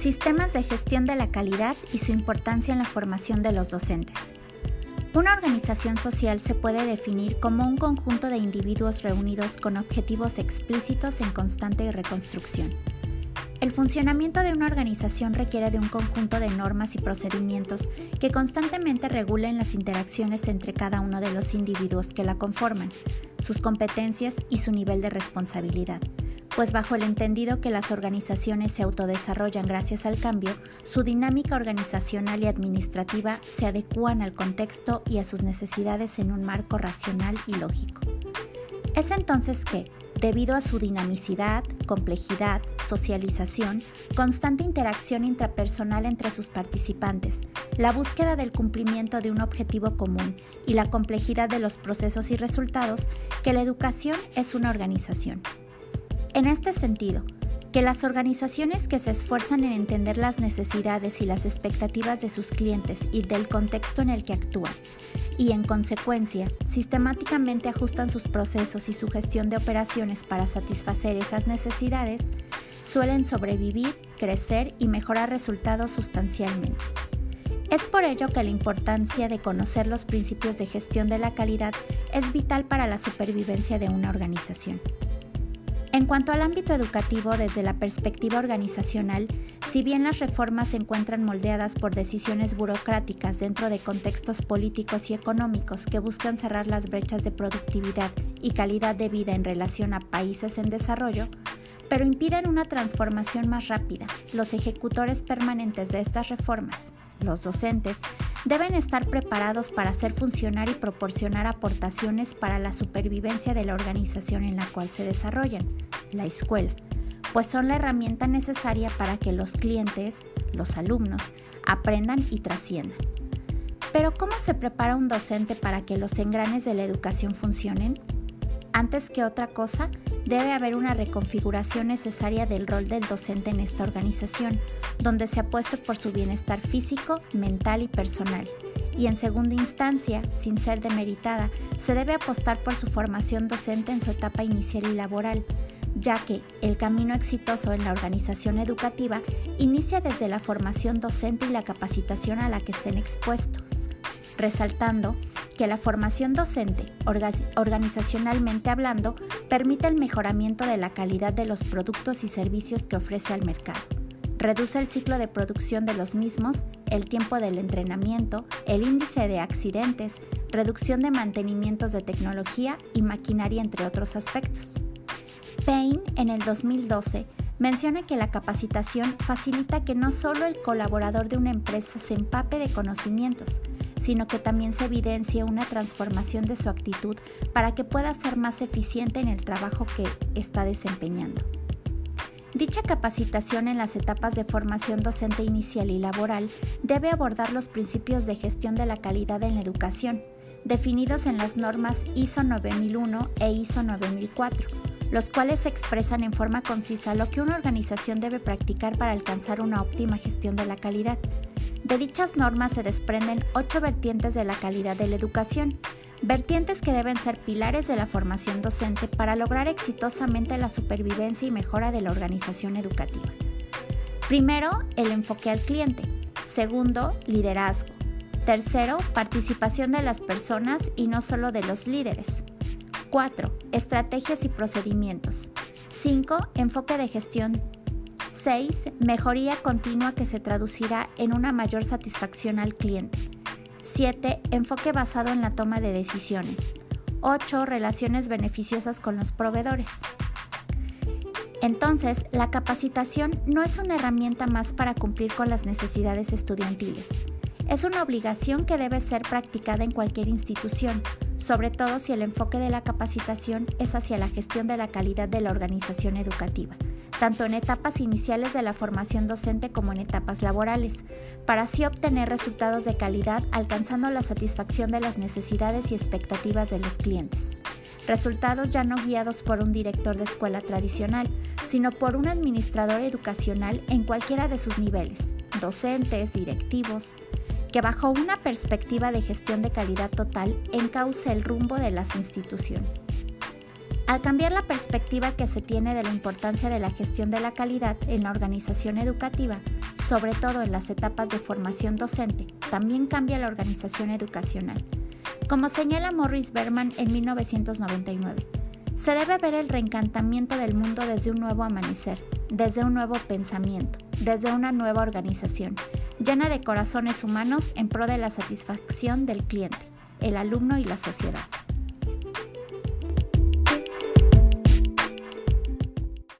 Sistemas de gestión de la calidad y su importancia en la formación de los docentes. Una organización social se puede definir como un conjunto de individuos reunidos con objetivos explícitos en constante reconstrucción. El funcionamiento de una organización requiere de un conjunto de normas y procedimientos que constantemente regulen las interacciones entre cada uno de los individuos que la conforman, sus competencias y su nivel de responsabilidad pues bajo el entendido que las organizaciones se autodesarrollan gracias al cambio, su dinámica organizacional y administrativa se adecúan al contexto y a sus necesidades en un marco racional y lógico. Es entonces que, debido a su dinamicidad, complejidad, socialización, constante interacción intrapersonal entre sus participantes, la búsqueda del cumplimiento de un objetivo común y la complejidad de los procesos y resultados, que la educación es una organización. En este sentido, que las organizaciones que se esfuerzan en entender las necesidades y las expectativas de sus clientes y del contexto en el que actúan, y en consecuencia sistemáticamente ajustan sus procesos y su gestión de operaciones para satisfacer esas necesidades, suelen sobrevivir, crecer y mejorar resultados sustancialmente. Es por ello que la importancia de conocer los principios de gestión de la calidad es vital para la supervivencia de una organización. En cuanto al ámbito educativo desde la perspectiva organizacional, si bien las reformas se encuentran moldeadas por decisiones burocráticas dentro de contextos políticos y económicos que buscan cerrar las brechas de productividad y calidad de vida en relación a países en desarrollo, pero impiden una transformación más rápida, los ejecutores permanentes de estas reformas, los docentes, deben estar preparados para hacer funcionar y proporcionar aportaciones para la supervivencia de la organización en la cual se desarrollan, la escuela, pues son la herramienta necesaria para que los clientes, los alumnos, aprendan y trasciendan. Pero ¿cómo se prepara un docente para que los engranes de la educación funcionen? Antes que otra cosa, debe haber una reconfiguración necesaria del rol del docente en esta organización, donde se apueste por su bienestar físico, mental y personal. Y en segunda instancia, sin ser demeritada, se debe apostar por su formación docente en su etapa inicial y laboral, ya que el camino exitoso en la organización educativa inicia desde la formación docente y la capacitación a la que estén expuestos resaltando que la formación docente, organizacionalmente hablando, permite el mejoramiento de la calidad de los productos y servicios que ofrece al mercado. Reduce el ciclo de producción de los mismos, el tiempo del entrenamiento, el índice de accidentes, reducción de mantenimientos de tecnología y maquinaria, entre otros aspectos. Payne, en el 2012, menciona que la capacitación facilita que no solo el colaborador de una empresa se empape de conocimientos, sino que también se evidencia una transformación de su actitud para que pueda ser más eficiente en el trabajo que está desempeñando. Dicha capacitación en las etapas de formación docente inicial y laboral debe abordar los principios de gestión de la calidad en la educación, definidos en las normas ISO 9001 e ISO 9004, los cuales expresan en forma concisa lo que una organización debe practicar para alcanzar una óptima gestión de la calidad de dichas normas se desprenden ocho vertientes de la calidad de la educación, vertientes que deben ser pilares de la formación docente para lograr exitosamente la supervivencia y mejora de la organización educativa. Primero, el enfoque al cliente. Segundo, liderazgo. Tercero, participación de las personas y no solo de los líderes. 4. Estrategias y procedimientos. 5. Enfoque de gestión 6. Mejoría continua que se traducirá en una mayor satisfacción al cliente. 7. Enfoque basado en la toma de decisiones. 8. Relaciones beneficiosas con los proveedores. Entonces, la capacitación no es una herramienta más para cumplir con las necesidades estudiantiles. Es una obligación que debe ser practicada en cualquier institución, sobre todo si el enfoque de la capacitación es hacia la gestión de la calidad de la organización educativa tanto en etapas iniciales de la formación docente como en etapas laborales, para así obtener resultados de calidad alcanzando la satisfacción de las necesidades y expectativas de los clientes. Resultados ya no guiados por un director de escuela tradicional, sino por un administrador educacional en cualquiera de sus niveles, docentes, directivos, que bajo una perspectiva de gestión de calidad total encauce el rumbo de las instituciones. Al cambiar la perspectiva que se tiene de la importancia de la gestión de la calidad en la organización educativa, sobre todo en las etapas de formación docente, también cambia la organización educacional. Como señala Morris Berman en 1999, se debe ver el reencantamiento del mundo desde un nuevo amanecer, desde un nuevo pensamiento, desde una nueva organización, llena de corazones humanos en pro de la satisfacción del cliente, el alumno y la sociedad.